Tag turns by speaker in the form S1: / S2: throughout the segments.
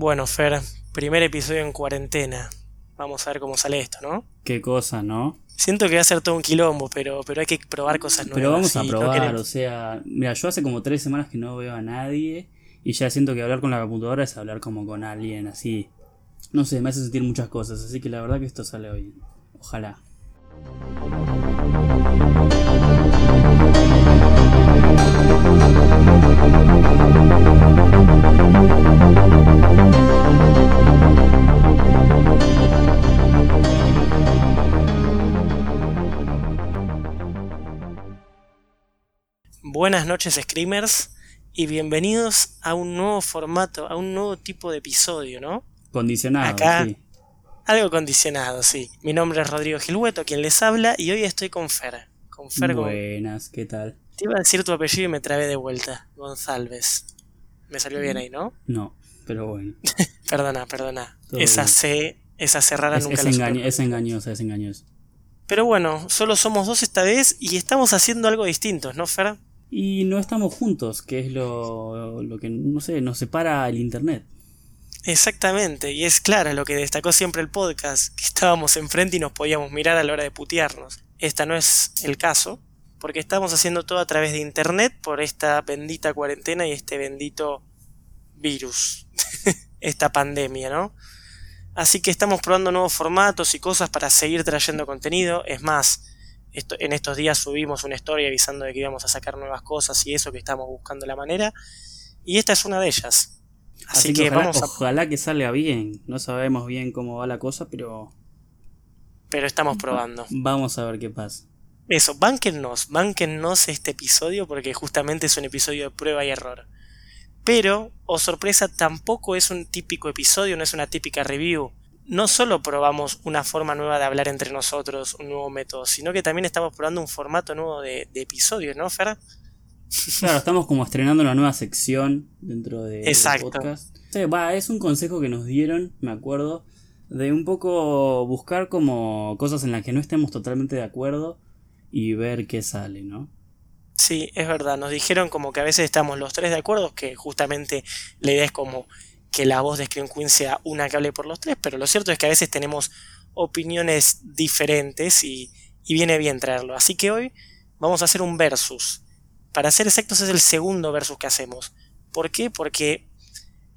S1: Bueno, Fer, primer episodio en cuarentena. Vamos a ver cómo sale esto, ¿no?
S2: Qué cosa, ¿no?
S1: Siento que va a ser todo un quilombo, pero, pero hay que probar cosas nuevas.
S2: Pero vamos a
S1: no
S2: probar, o sea, mira, yo hace como tres semanas que no veo a nadie y ya siento que hablar con la computadora es hablar como con alguien así. No sé, me hace sentir muchas cosas, así que la verdad que esto sale bien. Ojalá.
S1: Buenas noches, Screamers, y bienvenidos a un nuevo formato, a un nuevo tipo de episodio, ¿no?
S2: Condicionado,
S1: Acá.
S2: sí.
S1: Algo condicionado, sí. Mi nombre es Rodrigo Gilhueto, quien les habla, y hoy estoy con Fer. Con Fer,
S2: Buenas, ¿qué tal?
S1: te iba a decir tu apellido y me trabé de vuelta. González. Me salió bien ahí, ¿no?
S2: No, pero bueno.
S1: Perdona, perdona.
S2: Todo
S1: esa
S2: bien.
S1: C, esa C rara
S2: Es,
S1: nunca
S2: es
S1: la
S2: engaño- es engañosa, es engañosa.
S1: Pero bueno, solo somos dos esta vez y estamos haciendo algo distinto, ¿no, Fer?
S2: Y no estamos juntos, que es lo, lo que, no sé, nos separa el internet.
S1: Exactamente, y es claro lo que destacó siempre el podcast, que estábamos enfrente y nos podíamos mirar a la hora de putearnos. Esta no es el caso, porque estamos haciendo todo a través de internet por esta bendita cuarentena y este bendito virus, esta pandemia, ¿no? Así que estamos probando nuevos formatos y cosas para seguir trayendo contenido. Es más, esto- en estos días subimos una historia avisando de que íbamos a sacar nuevas cosas y eso, que estamos buscando la manera. Y esta es una de ellas. Así, que,
S2: ojalá,
S1: vamos a
S2: ojalá que salga bien. No sabemos bien cómo va la cosa, pero
S1: pero estamos probando.
S2: vamos a ver qué pasa.
S1: Eso, bánquennos, bánquennos este episodio porque justamente es un episodio de prueba y error. Pero, oh sorpresa, tampoco es un típico episodio, no es una típica review. No solo probamos una forma nueva de hablar entre nosotros, un nuevo método, sino que también estamos probando un formato nuevo de, de episodios, ¿no, Fer?
S2: Claro, estamos como estrenando una nueva sección dentro de, del
S1: Exacto.
S2: podcast. Sí, va, es un consejo que nos dieron, me acuerdo, de un poco buscar como cosas en las que no estemos totalmente de acuerdo y ver qué sale, ¿no?
S1: Sí, es verdad, nos dijeron como que a veces estamos los tres de acuerdo, que justamente la idea es como que la voz de Scream Queen sea una que hable por los tres, pero lo cierto es que a veces tenemos opiniones diferentes y, y viene bien traerlo. Así que hoy vamos a hacer un versus. Para ser exactos es el segundo versus que hacemos. ¿Por qué? Porque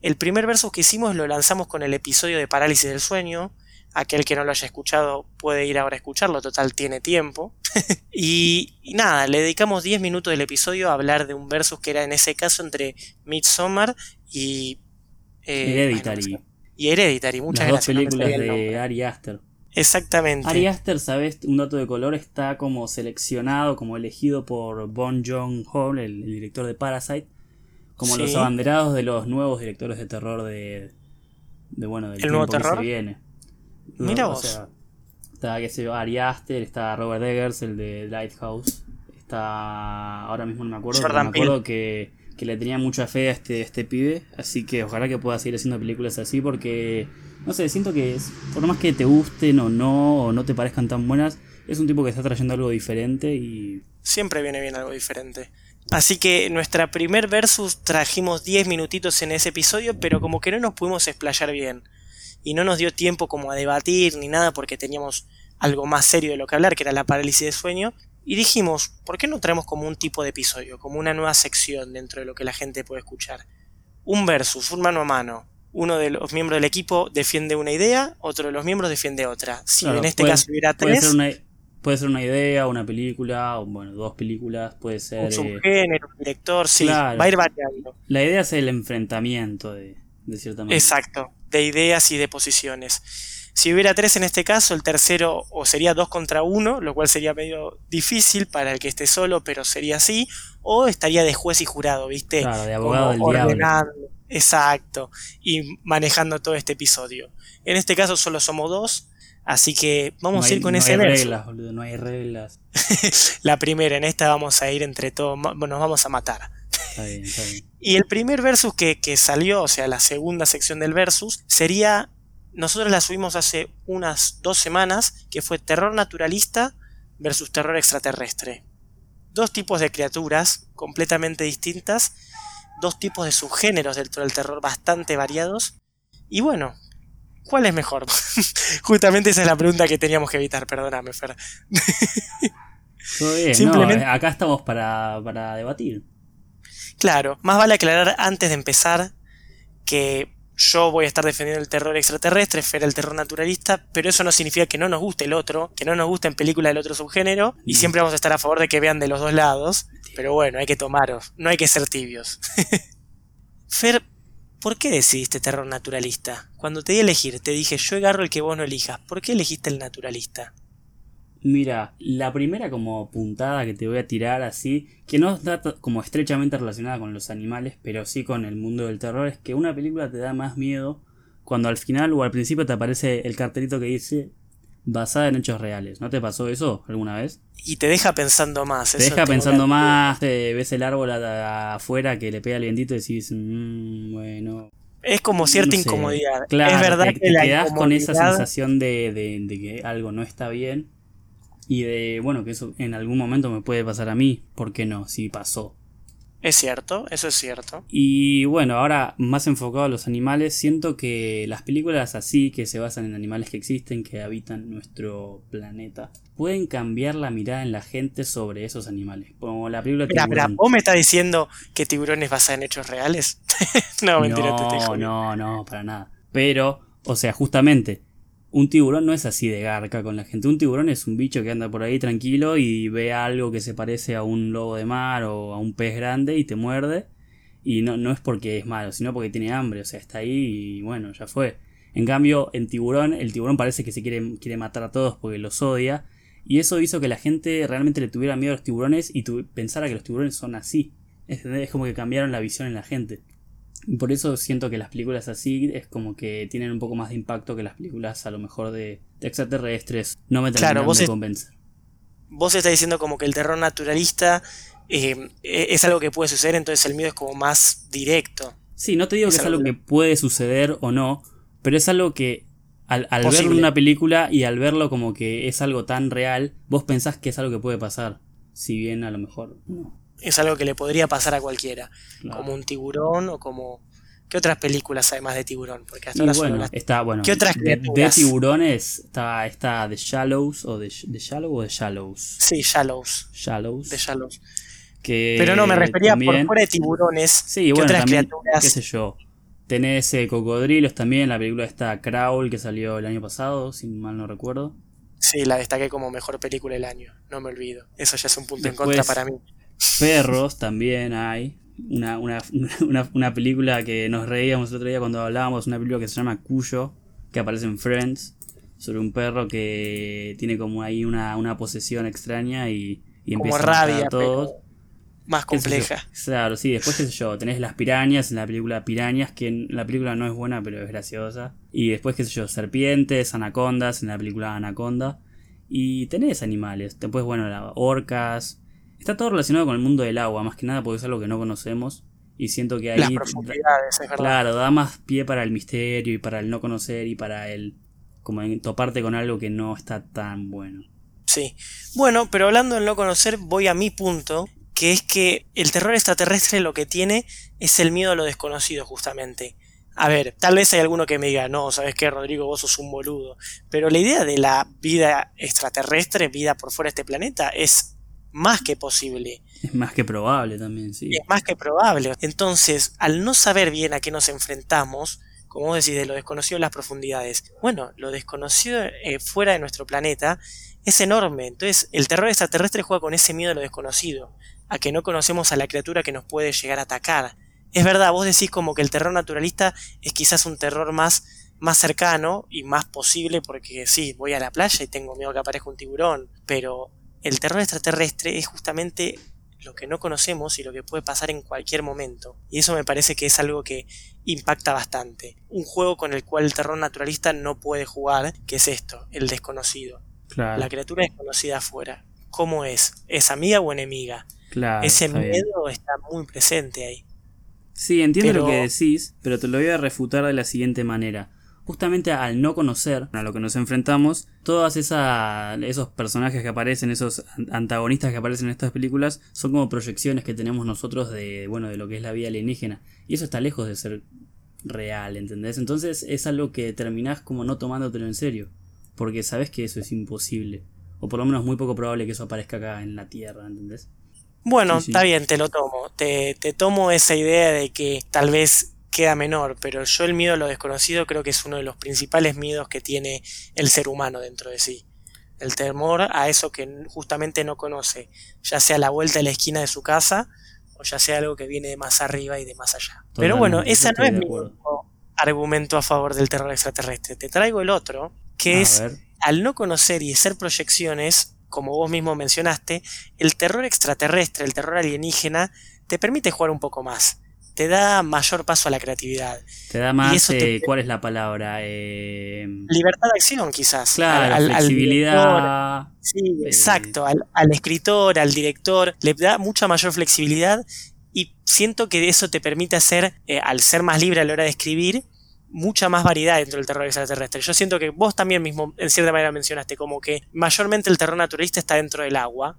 S1: el primer versus que hicimos lo lanzamos con el episodio de Parálisis del Sueño. Aquel que no lo haya escuchado puede ir ahora a escucharlo, total tiene tiempo. Y, y nada, le dedicamos 10 minutos del episodio a hablar de un versus que era en ese caso entre Midsommar y. eh,
S2: Hereditary.
S1: bueno, y Hereditary, muchas
S2: Las dos
S1: gracias.
S2: películas de Ari Aster.
S1: Exactamente.
S2: Ari Aster, ¿sabes? Un dato de color está como seleccionado, como elegido por Bon Joon-ho, el, el director de Parasite, como
S1: Sí.
S2: los abanderados de los nuevos directores de terror de, de bueno, del
S1: ¿El nuevo
S2: tiempo que
S1: terror?
S2: se viene.
S1: Mira
S2: O
S1: vos.
S2: sea, está qué sé yo, Ari Aster, está Robert Eggers, el de Lighthouse, está ahora mismo no me acuerdo,
S1: Jordan
S2: me acuerdo que, que le tenía mucha fe a este, este pibe, así que ojalá que pueda seguir haciendo películas así porque no sé, siento que es, por más que te gusten o no, o no te parezcan tan buenas, es un tipo que está trayendo algo diferente y
S1: Siempre viene bien algo diferente. Así que nuestra primer versus trajimos 10 minutitos en ese episodio, pero como que no nos pudimos explayar bien. Y no nos dio tiempo como a debatir ni nada porque teníamos algo más serio de lo que hablar, que era la parálisis de sueño. Y dijimos, ¿por qué no traemos como un tipo de episodio, como una nueva sección dentro de lo que la gente puede escuchar? Un versus, un mano a mano. Uno de los miembros del equipo defiende una idea, otro de los miembros defiende otra. Si
S2: Claro,
S1: en este
S2: puede-
S1: caso hubiera
S2: puede
S1: tres,
S2: ser una puede ser una idea, una película, o bueno, dos películas, puede ser
S1: un
S2: eh,
S1: subgénero, un director, sí,
S2: claro.
S1: va a ir variando.
S2: la idea es el enfrentamiento de, de cierta manera.
S1: Exacto, de ideas y de posiciones. Si hubiera tres en este caso, el tercero o sería dos contra uno, lo cual sería medio difícil para el que esté solo, pero sería así, o estaría de juez y jurado, ¿viste?
S2: Claro, de abogado del diablo.
S1: ordenando, Exacto, y manejando todo este episodio. En este caso solo somos dos, así que vamos
S2: no
S1: a ir con
S2: no
S1: ese
S2: hay reglas, boludo, no hay reglas.
S1: La primera, en esta vamos a ir entre todos, nos vamos a matar.
S2: Está bien, está bien.
S1: Y el primer versus que, que salió, o sea, la segunda sección del versus, sería. Nosotros la subimos hace unas dos semanas, que fue terror naturalista versus terror extraterrestre. Dos tipos de criaturas completamente distintas, dos tipos de subgéneros dentro del terror bastante variados, Y bueno, ¿cuál es mejor? Justamente esa es la pregunta que teníamos que evitar, perdóname, Fer.
S2: Todo bien, Simplemente... acá estamos para, para debatir.
S1: Claro, más vale aclarar antes de empezar que yo voy a estar defendiendo el terror extraterrestre, Fer el terror naturalista, pero eso no significa que no nos guste el otro, que no nos guste en películas del otro subgénero, y mm. siempre vamos a estar a favor de que vean de los dos lados, pero bueno, hay que tomaros, no hay que ser tibios. Fer, ¿por qué decidiste terror naturalista? Cuando te di a elegir, te dije yo agarro el que vos no elijas, ¿por qué elegiste el naturalista?
S2: Mira, la primera como puntada que te voy a tirar así, que no está como estrechamente relacionada con los animales, pero sí con el mundo del terror, es que una película te da más miedo cuando al final o al principio te aparece el cartelito que dice basada en hechos reales. ¿No te pasó eso alguna vez?
S1: Y te deja pensando más.
S2: Te deja pensando más, te ves el árbol afuera que le pega el vientito y decís, mmm, bueno.
S1: Es como cierta incomodidad.
S2: Claro,
S1: es verdad
S2: te, que te quedas con esa sensación de, de que algo no está bien y de, bueno, que eso en algún momento me puede pasar a mí, ¿por qué no? Si pasó.
S1: Es cierto, eso es cierto.
S2: Y bueno, ahora más enfocado a los animales, siento que las películas así, que se basan en animales que existen, que habitan nuestro planeta, pueden cambiar la mirada en la gente sobre esos animales. Como la película
S1: Mira, ¿vos me estás diciendo que tiburones basan en hechos reales?
S2: no, mentira, no, te No, no, para nada. Pero, o sea, justamente, un tiburón no es así de garca con la gente. Un tiburón es un bicho que anda por ahí tranquilo y ve algo que se parece a un lobo de mar o a un pez grande y te muerde. Y no, no es porque es malo, sino porque tiene hambre. O sea, está ahí y bueno, ya fue. En cambio, en tiburón, el tiburón parece que se quiere, quiere matar a todos porque los odia. Y eso hizo que la gente realmente le tuviera miedo a los tiburones y pensara que los tiburones son así. es como que cambiaron la visión en la gente. Por eso siento que las películas así es como que tienen un poco más de impacto que las películas a lo mejor de, extraterrestres. No me terminan de convencer.
S1: Vos estás diciendo como que el terror naturalista eh, e, es algo que puede suceder, entonces el miedo es como más directo.
S2: Sí, no te digo que es algo que... puede suceder o no, pero es algo que al, al en una película y al verlo como que es algo tan real, vos pensás que es algo que puede pasar. Si bien a lo mejor no
S1: es algo que le podría pasar a cualquiera, como un tiburón o como... ¿Qué otras películas además de tiburón? Porque hasta ahora
S2: bueno, está, bueno, ¿Qué otras de, de, tiburones está, está The Shallows o The, Shallow o The Shallows.
S1: Sí, Shallows.
S2: Shallows.
S1: The Shallows. Que Pero no, me refería por fuera de tiburones.
S2: Sí, bueno, otras criaturas? qué sé yo. Tenés eh, cocodrilos también, la película está Crawl que salió el año pasado, si mal no recuerdo.
S1: Sí, la destaqué como mejor película del año, no me olvido. Eso ya es un punto en contra para mí.
S2: Perros también hay. Una, una, una, película que nos reíamos el otro día cuando hablábamos, una película que se llama Cuyo, que aparece en Friends, sobre un perro que tiene como ahí una, posesión extraña y, y empieza a matar a todos.
S1: Más compleja.
S2: Claro, sí, después qué sé yo, tenés las pirañas en la película Pirañas, que en la película no es buena, pero es graciosa. Y después qué sé yo, serpientes, anacondas en la película Anaconda. Y tenés animales, después bueno, orcas, Está todo relacionado con el mundo del agua, más que nada porque es algo que no conocemos. Y siento que ahí.
S1: Las profundidades, es
S2: Claro, da más pie para el misterio y para el no conocer y para el. como toparte con algo que no está tan bueno.
S1: Sí. Bueno, pero hablando del no conocer, voy a mi punto, que es que el terror extraterrestre lo que tiene es el miedo a lo desconocido, justamente. A ver, tal vez hay alguno que me diga, no, sabes qué, Rodrigo, vos sos un boludo. Pero la idea de la vida extraterrestre, vida por fuera de este planeta, es más que posible.
S2: Es más que probable también, sí.
S1: Es más que probable. Entonces, al no saber bien a qué nos enfrentamos, como vos decís, de lo desconocido en las profundidades, bueno, lo desconocido eh, fuera de nuestro planeta es enorme. Entonces, el terror extraterrestre juega con ese miedo a lo desconocido, a que no conocemos a la criatura que nos puede llegar a atacar. Es verdad, vos decís como que el terror naturalista es quizás un terror más más cercano y más posible porque sí, voy a la playa y tengo miedo que aparezca un tiburón, pero el terror extraterrestre es justamente lo que no conocemos y lo que puede pasar en cualquier momento. Y eso me parece que es algo que impacta bastante. Un juego con el cual el terror naturalista no puede jugar, que es esto, el desconocido. La criatura desconocida afuera. ¿Cómo es? ¿Es amiga o enemiga? Ese miedo está muy presente ahí.
S2: Sí, entiendo lo que decís, pero te lo voy a refutar de la siguiente manera justamente al no conocer a lo que nos enfrentamos, todos esos personajes que aparecen, esos antagonistas que aparecen en estas películas, son como proyecciones que tenemos nosotros de, bueno, de lo que es la vida alienígena. Y eso está lejos de ser real, ¿entendés? Entonces es algo que terminás como no tomándotelo en serio, porque sabes que eso es imposible, o por lo menos muy poco probable que eso aparezca acá en la Tierra, ¿entendés?
S1: Bueno, está bien, te lo tomo. Te, te tomo esa idea de que tal vez queda menor, pero yo el miedo a lo desconocido creo que es uno de los principales miedos que tiene el ser humano dentro de sí. El temor a eso que justamente no conoce, ya sea la vuelta de la esquina de su casa o ya sea algo que viene de más arriba y de más allá. pero bueno, ese no es mi argumento a favor del terror extraterrestre. Te traigo el otro, que es al no conocer y ser proyecciones, como vos mismo mencionaste, el terror extraterrestre, el terror alienígena, te permite jugar un poco más te da mayor paso a la creatividad.
S2: Te da más, eh, ¿cuál es la palabra? Eh,
S1: libertad de acción, quizás.
S2: Claro, flexibilidad.
S1: sí, eh, exacto. Al, escritor, al director, le da mucha mayor flexibilidad y siento que eso te permite hacer, al ser más libre a la hora de escribir, mucha más variedad dentro del terror extraterrestre. Yo siento que vos también mismo, en cierta manera, mencionaste como que mayormente el terror naturalista está dentro del agua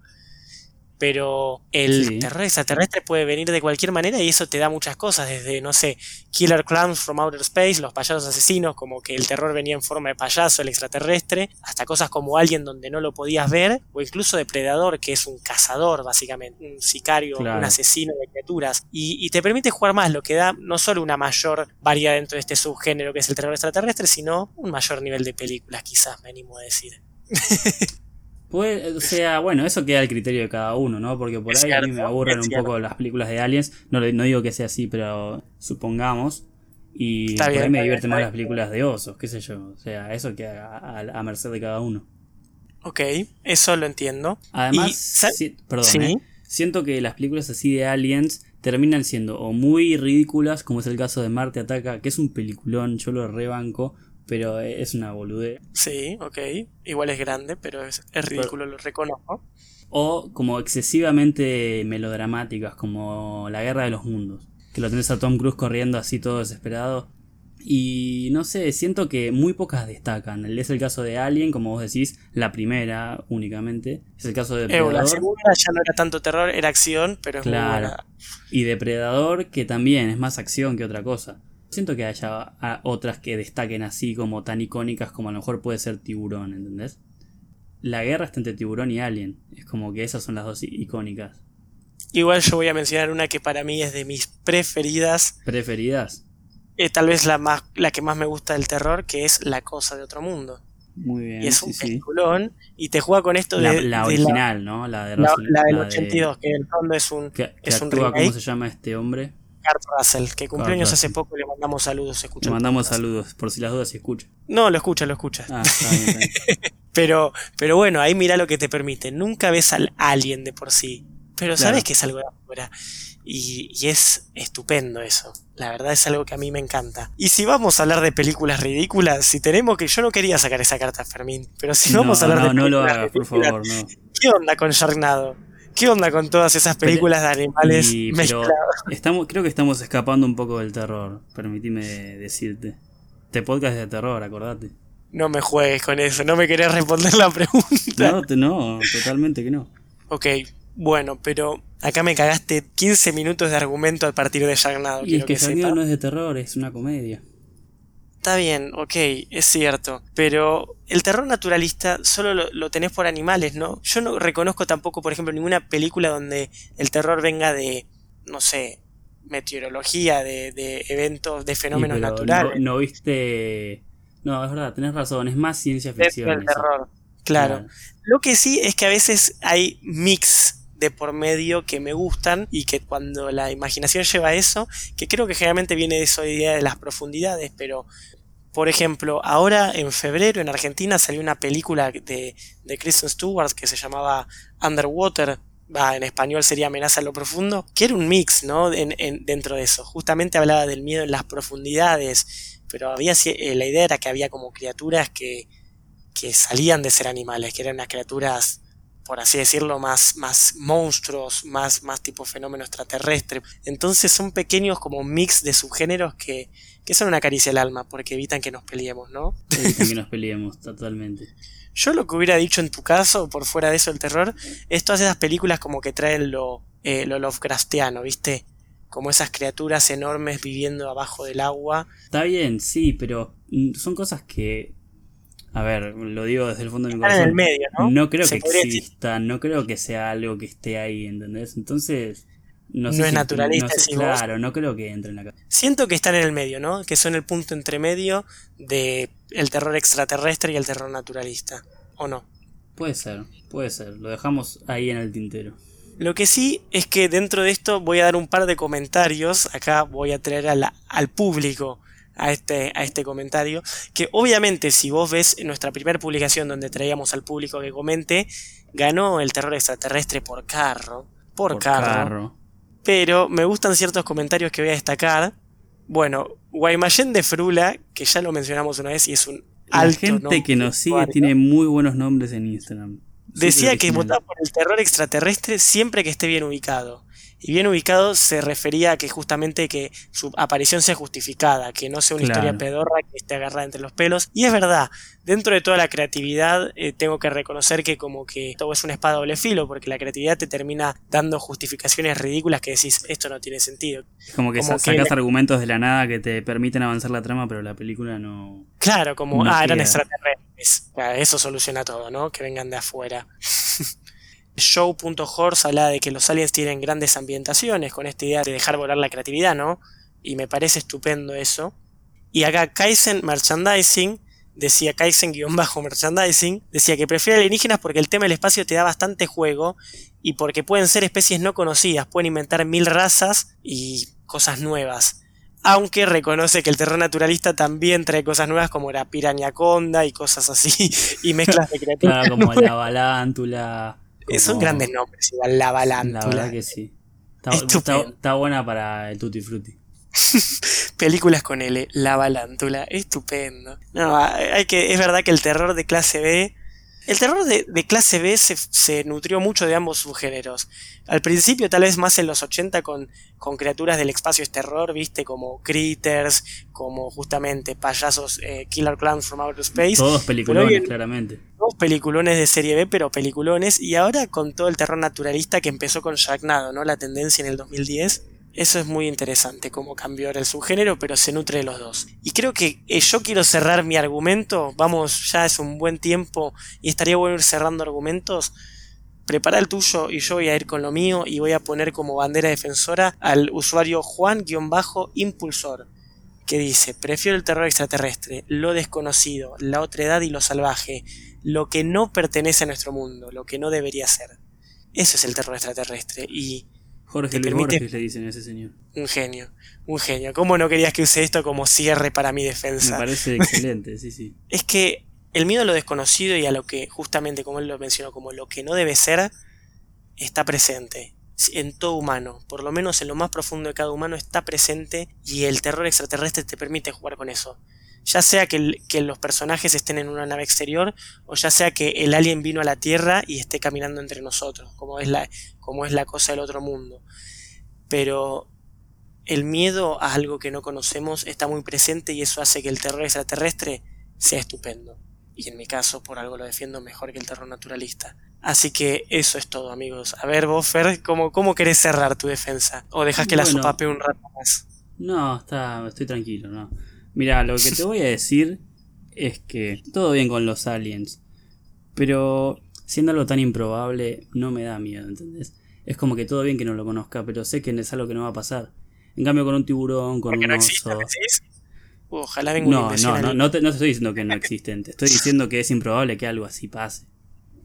S1: pero el terror extraterrestre puede venir de cualquier manera y eso te da muchas cosas, desde, no sé, Killer Clowns from Outer Space, los payasos asesinos, como que el terror venía en forma de payaso, el extraterrestre, hasta cosas como alguien donde no lo podías ver, o incluso Depredador, que es un cazador, básicamente, un sicario, un asesino de criaturas, y, te permite jugar más, lo que da no solo una mayor variedad dentro de este subgénero que es el terror extraterrestre, sino un mayor nivel de películas, quizás, me animo a decir.
S2: o sea, bueno, eso queda al criterio de cada uno, ¿no? Porque por ahí a mí me aburren un poco las películas de aliens. No, no digo que sea así, pero supongamos. Y por ahí me divierten más las películas de osos, qué sé yo. O sea, eso queda a, merced de cada uno.
S1: Ok, eso lo entiendo.
S2: Además, perdón, ¿eh? siento que las películas así de aliens terminan siendo o muy ridículas, como es el caso de Marte Ataca, que es un peliculón, yo lo rebanco, pero es una boludez.
S1: Sí, ok. Igual es grande, pero es, ridículo, lo reconozco.
S2: O como excesivamente melodramáticas, como La Guerra de los Mundos. Que lo tenés a Tom Cruise corriendo así todo desesperado. Y no sé, siento que muy pocas destacan. Es el caso de Alien, como vos decís, la primera únicamente. Es el caso de
S1: Depredador. la segunda ya no era tanto terror, era acción, pero es claro.
S2: Y Depredador, que también es más acción que otra cosa. Siento que haya otras que destaquen así como tan icónicas como a lo mejor puede ser Tiburón, ¿entendés? La guerra está entre Tiburón y Alien. Es como que esas son las dos icónicas.
S1: Igual yo voy a mencionar una que para mí es de mis preferidas.
S2: ¿Preferidas?
S1: Eh, tal vez la, más, la que más me gusta del terror, que es La Cosa de Otro Mundo.
S2: Muy bien.
S1: Y es un peliculón. Y te juega con esto
S2: de. La, original, ¿no? La, de
S1: la, del 82, que en el fondo es un. es un
S2: ¿Cómo se llama este hombre?
S1: Kurt Russell, que cumplió años hace poco y le mandamos saludos.
S2: Escucha le mandamos saludos, por si las dudas se escucha.
S1: No, lo escucha, lo escucha. Ah, pero, pero bueno, ahí mira lo que te permite. Nunca ves al alien de por sí, pero sabes que es algo de afuera. Y, y, es estupendo eso. La verdad es algo que a mí me encanta. Y si vamos a hablar de películas ridículas, si tenemos que. Yo no quería sacar esa carta, Fermín. Pero si vamos a hablar
S2: no,
S1: de.
S2: No lo hagas, por favor, no.
S1: ¿Qué onda con Sharknado? ¿Qué onda con todas esas películas de animales
S2: estamos, creo que estamos escapando un poco del terror, permitime decirte. Este podcast es de terror, acordate.
S1: No me juegues con eso, no me querés responder la pregunta.
S2: No, no, totalmente que no.
S1: Ok, bueno, pero acá me cagaste 15 minutos de argumento a partir de Sharknado.
S2: Y es que, que no es de terror, es una comedia.
S1: Está bien, ok, es cierto, pero el terror naturalista solo lo, tenés por animales, ¿no? Yo no reconozco tampoco, por ejemplo, ninguna película donde el terror venga de, no sé, meteorología, de, eventos, de fenómenos naturales.
S2: No, viste... No, es verdad, tenés razón, es más ciencia ficción.
S1: el terror, claro. Lo que sí es que a veces hay mix por medio que me gustan y que cuando la imaginación lleva eso, que creo que generalmente viene de esa idea de las profundidades, pero por ejemplo, ahora en febrero en Argentina salió una película de, de Kristen Stewart que se llamaba Underwater, en español sería Amenaza en lo Profundo, que era un mix, ¿no? En, dentro de eso. Justamente hablaba del miedo en las profundidades, pero había eh, la idea era que había como criaturas que, que salían de ser animales, que eran unas criaturas por así decirlo, más, más monstruos, más, más tipo fenómeno extraterrestre. Entonces son pequeños como mix de subgéneros que, que son una caricia al alma, porque evitan que nos peleemos, ¿no?
S2: Evitan que nos peleemos, totalmente.
S1: Yo lo que hubiera dicho en tu caso, por fuera de eso el terror, es todas esas películas como que traen lo, eh, lo Lovecraftiano, ¿viste? como esas criaturas enormes viviendo abajo del agua.
S2: Está bien, sí, pero mm, son cosas que a ver, lo digo desde el fondo de mi
S1: corazón. en el medio, ¿no?
S2: No creo que exista, no creo que sea algo que esté ahí, ¿entendés? Entonces, no,
S1: es naturalista.
S2: claro, no creo que entre en la casa.
S1: Siento que están en el medio, ¿no? Que son el punto entre medio de el terror extraterrestre y el terror naturalista, ¿o no?
S2: Puede ser, puede ser. Lo dejamos ahí en el tintero.
S1: Lo que sí es que dentro de esto voy a dar un par de comentarios. Acá voy a traer al público a este, a este comentario. Que obviamente, si vos ves nuestra primera publicación donde traíamos al público que comente, ganó el terror extraterrestre por carro. Por, carro. Pero me gustan ciertos comentarios que voy a destacar. Bueno, Guaymallén de Frula, que ya lo mencionamos una vez y es un
S2: La gente que nos sigue tiene muy buenos nombres en Instagram.
S1: Decía que votaba por el terror extraterrestre siempre que esté bien ubicado. Y bien ubicado se refería a que justamente que su aparición sea justificada, que no sea una historia pedorra que esté agarrada entre los pelos. Y es verdad, dentro de toda la creatividad eh, tengo que reconocer que como que todo es una espada doble filo, porque la creatividad te termina dando justificaciones ridículas que decís, esto no tiene sentido.
S2: Es como que sacas argumentos de la nada que te permiten avanzar la trama, pero la película no...
S1: Claro, como, ah, eran extraterrestres. Eso soluciona todo, ¿no? Que vengan de afuera. Show.horse habla de que los aliens tienen grandes ambientaciones con esta idea de dejar volar la creatividad, ¿no? Y me parece estupendo eso. Y acá Kaizen Merchandising decía Kaizen-merchandising, decía que prefiere alienígenas porque el tema del espacio te da bastante juego y porque pueden ser especies no conocidas, pueden inventar mil razas y cosas nuevas. Aunque reconoce que el terror naturalista también trae cosas nuevas como la pirañaconda y cosas así, y mezclas de
S2: criaturas. como la balántula,
S1: son grandes nombres, igual la balántula.
S2: La verdad que sí. Está, buena para el Tutti Frutti.
S1: Películas con L, La Balántula, estupendo. No, hay que, es verdad que el terror de clase B el terror de, clase B se, nutrió mucho de ambos subgéneros. Al principio, tal vez más en los 80, con, con criaturas del espacio es terror, viste, como Critters, como justamente payasos eh, Killer Clowns from Outer Space.
S2: Todos peliculones, claramente.
S1: Todos peliculones de serie B, pero peliculones. Y ahora con todo el terror naturalista que empezó con Sharknado, ¿no? La tendencia en el 2010 eso es muy interesante, cómo cambió ahora el subgénero, pero se nutre de los dos. Y creo que eh, yo quiero cerrar mi argumento, vamos, ya es un buen tiempo y estaría bueno ir cerrando argumentos. Prepara el tuyo y yo voy a ir con lo mío y voy a poner como bandera defensora al usuario Juan-Impulsor, que dice, prefiero el terror extraterrestre, lo desconocido, la otredad y lo salvaje, lo que no pertenece a nuestro mundo, lo que no debería ser. Eso es el terror extraterrestre y
S2: Jorge Luis Borges le dicen a ese señor.
S1: Un genio, un genio. ¿Cómo no querías que use esto como cierre para mi defensa?
S2: Me parece excelente, sí, sí.
S1: Es que el miedo a lo desconocido y a lo que, justamente como él lo mencionó, como lo que no debe ser, está presente en todo humano, por lo menos en lo más profundo de cada humano está presente y el terror extraterrestre te permite jugar con eso. Ya sea que, que, los personajes estén en una nave exterior o ya sea que el alien vino a la Tierra y esté caminando entre nosotros, como es la, como es la cosa del otro mundo. Pero el miedo a algo que no conocemos está muy presente y eso hace que el terror extraterrestre sea estupendo. Y en mi caso, por algo lo defiendo mejor que el terror naturalista. Así que eso es todo, amigos. A ver, vos, Fer, ¿cómo, cómo querés cerrar tu defensa? ¿O dejas que la sopape un rato más?
S2: No, está, estoy tranquilo, no. Mira, lo que te voy a decir es que todo bien con los aliens, pero siendo algo tan improbable, no me da miedo, ¿entendés? Es como que todo bien que no lo conozca, pero sé que es algo que no va a pasar. En cambio, con un tiburón, con un oso.
S1: Ojalá venga
S2: no, no, no, no te, no te estoy diciendo que no existen, te estoy diciendo que es improbable que algo así pase.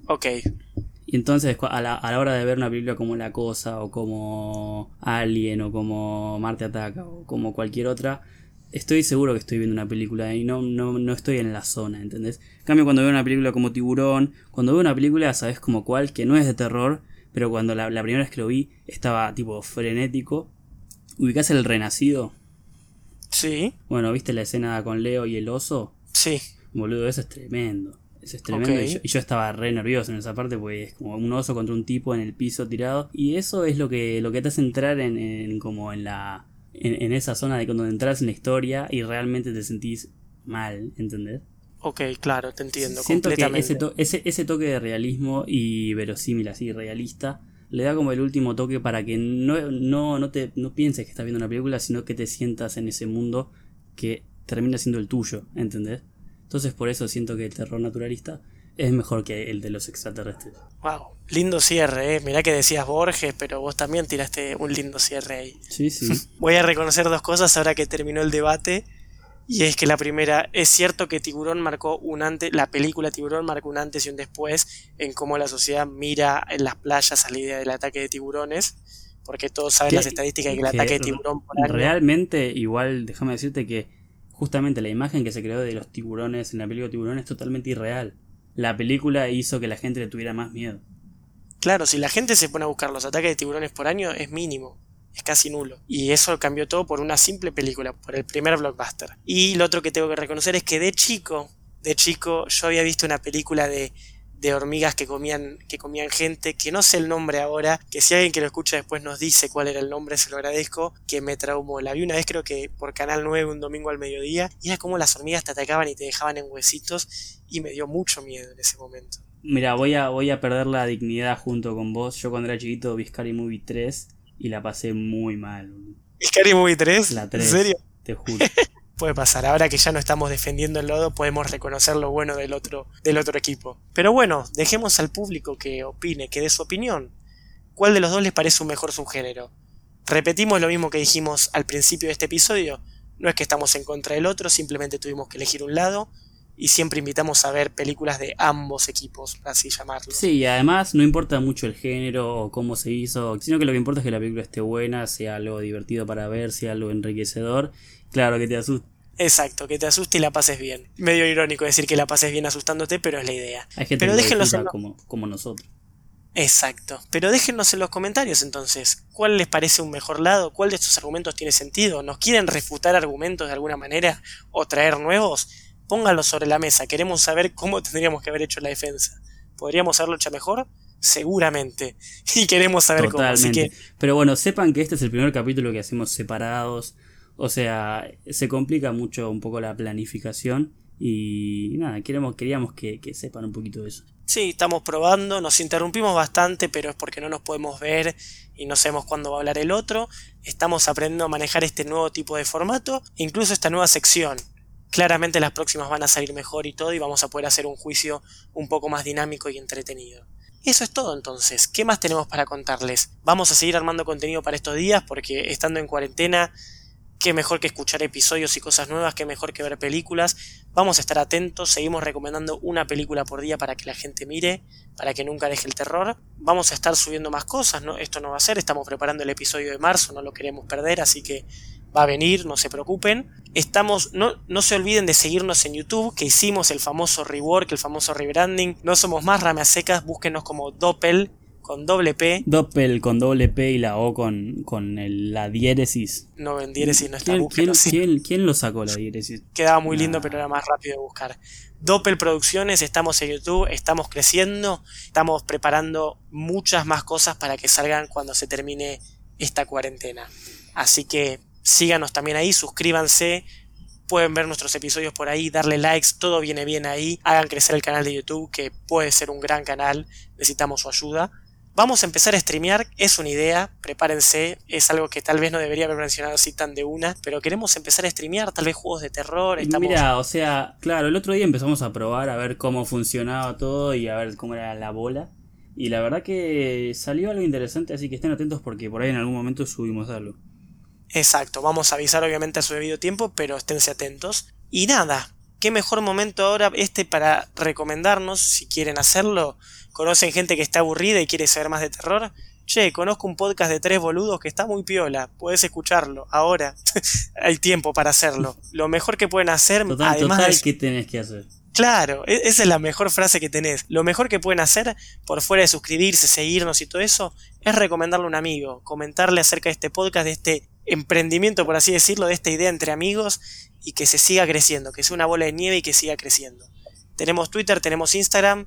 S1: Ok.
S2: Y entonces, a la, a la hora de ver una película como La Cosa, o como Alien, o como Marte Ataca, o como cualquier otra, estoy seguro que estoy viendo una película y no, no, no estoy en la zona, ¿entendés? En cambio, cuando veo una película como Tiburón, cuando veo una película, sabes como cuál, que no es de terror, pero cuando la, primera vez que lo vi estaba tipo frenético. ¿Ubicás el renacido?
S1: Sí.
S2: Bueno, ¿viste la escena con Leo y el oso?
S1: Sí.
S2: Boludo, eso es tremendo. Eso es tremendo. Y, yo, estaba re nervioso en esa parte porque es como un oso contra un tipo en el piso tirado. Y eso es lo que, lo que te hace entrar en, en como en la en, esa zona de cuando entras en la historia y realmente te sentís mal, ¿entendés?
S1: Ok, claro, te entiendo.
S2: Siento que ese, ese, ese, toque de realismo y verosímil así, realista, le da como el último toque para que no, no, no, te, no pienses que estás viendo una película, sino que te sientas en ese mundo que termina siendo el tuyo, ¿entendés? Entonces por eso siento que el terror naturalista es mejor que el de los extraterrestres.
S1: Wow, lindo cierre, ¿eh? Mirá que decías Borges, pero vos también tiraste un lindo cierre ahí.
S2: Sí, sí.
S1: Voy a reconocer dos cosas ahora que terminó el debate. Y es que la primera, es cierto que Tiburón marcó un antes, la película Tiburón marcó un antes y un después en cómo la sociedad mira en las playas a la idea del ataque de tiburones, porque todos saben las estadísticas de que el ataque de tiburón
S2: por Realmente, igual, déjame decirte que justamente la imagen que se creó de los tiburones en la película Tiburón es totalmente irreal. La película hizo que la gente le tuviera más miedo.
S1: Claro, si la gente se pone a buscar los ataques de tiburones por año, es mínimo es casi nulo. Y eso cambió todo por una simple película, por el primer blockbuster. Y lo otro que tengo que reconocer es que de chico, de chico, yo había visto una película de, de hormigas que comían, que comían gente, que no sé el nombre ahora, que si alguien que lo escucha después nos dice cuál era el nombre, se lo agradezco, que me traumó. La vi una vez creo que por Canal 9 un domingo al mediodía, y era como las hormigas te atacaban y te dejaban en huesitos, y me dio mucho miedo en ese momento.
S2: Mira, voy a, voy a perder la dignidad junto con vos. Yo cuando era chiquito vi Scary Movie 3 y la pasé muy mal.
S1: ¿Scary Movie 3?
S2: La 3.
S1: ¿En serio?
S2: Te juro.
S1: Puede pasar, ahora que ya no estamos defendiendo el lodo, podemos reconocer lo bueno del otro, del otro equipo. Pero bueno, dejemos al público que opine, que dé su opinión. ¿Cuál de los dos les parece un mejor subgénero? Repetimos lo mismo que dijimos al principio de este episodio. No es que estamos en contra del otro, simplemente tuvimos que elegir un lado y siempre invitamos a ver películas de ambos equipos, así llamarlo.
S2: Sí, además no importa mucho el género o cómo se hizo, sino que lo que importa es que la película esté buena, sea algo divertido para ver, sea algo enriquecedor. Claro, que te asuste.
S1: Exacto, que te asuste y la pases bien. Medio irónico decir que la pases bien asustándote, pero es la idea.
S2: Hay gente
S1: pero
S2: que déjenlo como, como nosotros.
S1: Exacto. Pero déjenos en los comentarios entonces, ¿cuál les parece un mejor lado? ¿Cuál de estos argumentos tiene sentido? ¿Nos quieren refutar argumentos de alguna manera o traer nuevos? pónganlo sobre la mesa, queremos saber cómo tendríamos que haber hecho la defensa. ¿Podríamos haberlo hecho mejor? Seguramente. Y queremos saber cómo. Así que...
S2: Pero bueno, sepan que este es el primer capítulo que hacemos separados. O sea, se complica mucho un poco la planificación. Y nada, queremos, queríamos que, que sepan un poquito de eso.
S1: Sí, estamos probando, nos interrumpimos bastante, pero es porque no nos podemos ver y no sabemos cuándo va a hablar el otro. Estamos aprendiendo a manejar este nuevo tipo de formato, incluso esta nueva sección claramente las próximas van a salir mejor y todo y vamos a poder hacer un juicio un poco más dinámico y entretenido. Eso es todo entonces. ¿Qué más tenemos para contarles? Vamos a seguir armando contenido para estos días porque estando en cuarentena, qué mejor que escuchar episodios y cosas nuevas, qué mejor que ver películas. Vamos a estar atentos, seguimos recomendando una película por día para que la gente mire, para que nunca deje el terror. Vamos a estar subiendo más cosas, ¿no? Esto no va a ser, estamos preparando el episodio de marzo, no lo queremos perder, así que va a venir, no se preocupen. Estamos, no, no se olviden de seguirnos en YouTube, que hicimos el famoso rework, el famoso rebranding. No somos más ramas secas, búsquenos como Doppel con doble P.
S2: Doppel con doble P y la O con, con la diéresis.
S1: No, en diéresis no está.
S2: ¿Quién, ¿quién, ¿quién, lo sacó la diéresis?
S1: Quedaba muy lindo, pero era más rápido de buscar. Doppel Producciones, estamos en YouTube, estamos creciendo, estamos preparando muchas más cosas para que salgan cuando se termine esta cuarentena. Así que síganos también ahí, suscríbanse, pueden ver nuestros episodios por ahí, darle likes, todo viene bien ahí, hagan crecer el canal de YouTube, que puede ser un gran canal, necesitamos su ayuda. Vamos a empezar a streamear, es una idea, prepárense, es algo que tal vez no debería haber mencionado así tan de una, pero queremos empezar a streamear, tal vez juegos de terror.
S2: Estamos... Mira, o sea, claro, el otro día empezamos a probar a ver cómo funcionaba todo y a ver cómo era la bola. Y la verdad que salió algo interesante, así que estén atentos porque por ahí en algún momento subimos algo.
S1: Exacto, vamos a avisar obviamente a su debido tiempo, pero esténse atentos. Y nada, qué mejor momento ahora este para recomendarnos, si quieren hacerlo, conocen gente que está aburrida y quiere saber más de terror. Che, conozco un podcast de tres boludos que está muy piola, puedes escucharlo, ahora hay tiempo para hacerlo. Lo mejor que pueden hacer, además
S2: ¿qué tenés que hacer?
S1: Claro, e-, esa es la mejor frase que tenés. Lo mejor que pueden hacer, por fuera de suscribirse, seguirnos y todo eso, es recomendarle a un amigo, comentarle acerca de este podcast, de este emprendimiento, por así decirlo, de esta idea entre amigos y que se siga creciendo, que sea una bola de nieve y que siga creciendo. Tenemos Twitter, tenemos Instagram,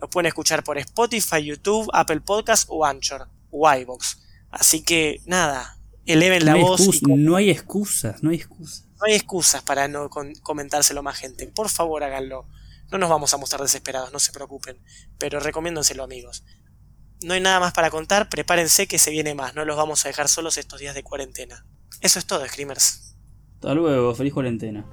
S1: nos pueden escuchar por Spotify, YouTube, Apple Podcast o Anchor o iBox. Así que nada, eleven la voz.
S2: No hay excusas, no hay excusas.
S1: No hay excusas para no comentárselo a más gente. Por favor, háganlo. No nos vamos a mostrar desesperados, no se preocupen. Pero recomiéndenselo, amigos. no hay nada más para contar, prepárense que se viene más, no los vamos a dejar solos estos días de cuarentena. Eso es todo, Screamers.
S2: Hasta luego, feliz cuarentena.